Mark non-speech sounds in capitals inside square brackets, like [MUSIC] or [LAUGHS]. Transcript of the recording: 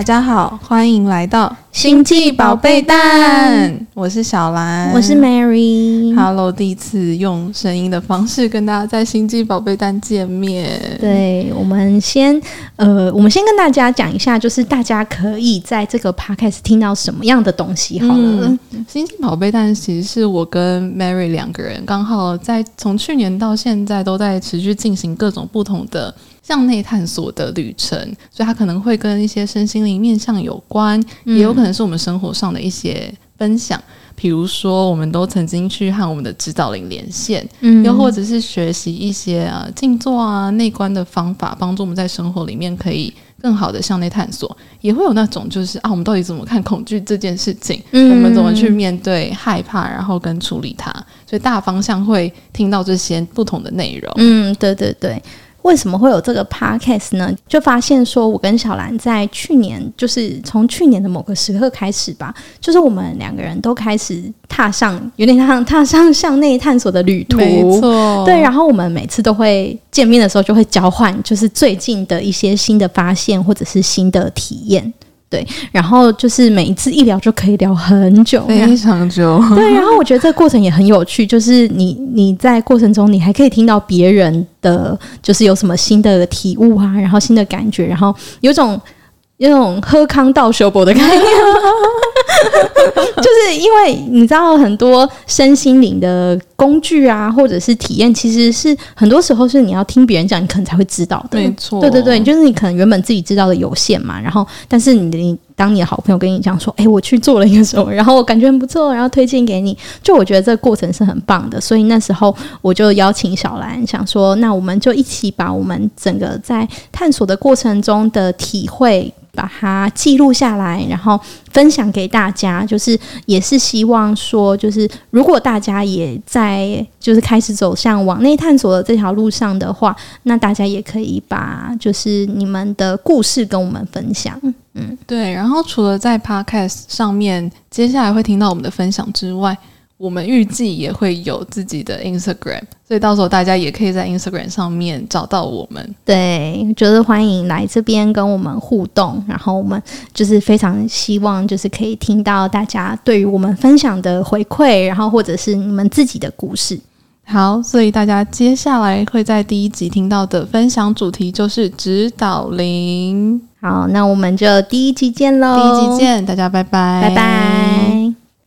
大家好，欢迎来到星际宝贝蛋。我是小兰，我是 Mary。Hello，第一次用声音的方式跟大家在星际宝贝蛋见面。对，我们先呃，我们先跟大家讲一下，就是大家可以在这个 Podcast 听到什么样的东西好了。嗯，星际宝贝蛋其实是我跟 Mary 两个人刚好在从去年到现在都在持续进行各种不同的。向内探索的旅程，所以它可能会跟一些身心灵面向有关，嗯、也有可能是我们生活上的一些分享。比如说，我们都曾经去和我们的指导灵连线，嗯，又或者是学习一些啊静坐啊内观的方法，帮助我们在生活里面可以更好的向内探索。也会有那种就是啊，我们到底怎么看恐惧这件事情？嗯，我们怎么去面对害怕，然后跟处理它？所以大方向会听到这些不同的内容。嗯，对对对。为什么会有这个 podcast 呢？就发现说，我跟小兰在去年，就是从去年的某个时刻开始吧，就是我们两个人都开始踏上，有点像踏上向内探索的旅途。没错，对。然后我们每次都会见面的时候，就会交换，就是最近的一些新的发现或者是新的体验。对，然后就是每一次一聊就可以聊很久，非常久。对，然后我觉得这个过程也很有趣，就是你你在过程中，你还可以听到别人的，就是有什么新的体悟啊，然后新的感觉，然后有种有种喝康道修博的概念。[LAUGHS] [LAUGHS] 就是因为你知道很多身心灵的工具啊，或者是体验，其实是很多时候是你要听别人讲，你可能才会知道的。没错，对对对，就是你可能原本自己知道的有限嘛。然后，但是你你当你的好朋友跟你讲说，哎，我去做了一个什么，然后我感觉很不错，然后推荐给你，就我觉得这个过程是很棒的。所以那时候我就邀请小兰，想说，那我们就一起把我们整个在探索的过程中的体会。把它记录下来，然后分享给大家。就是也是希望说，就是如果大家也在就是开始走向往内探索的这条路上的话，那大家也可以把就是你们的故事跟我们分享。嗯，对。然后除了在 Podcast 上面，接下来会听到我们的分享之外。我们预计也会有自己的 Instagram，所以到时候大家也可以在 Instagram 上面找到我们。对，就是欢迎来这边跟我们互动，然后我们就是非常希望就是可以听到大家对于我们分享的回馈，然后或者是你们自己的故事。好，所以大家接下来会在第一集听到的分享主题就是指导灵。好，那我们就第一集见喽！第一集见，大家拜拜，拜拜。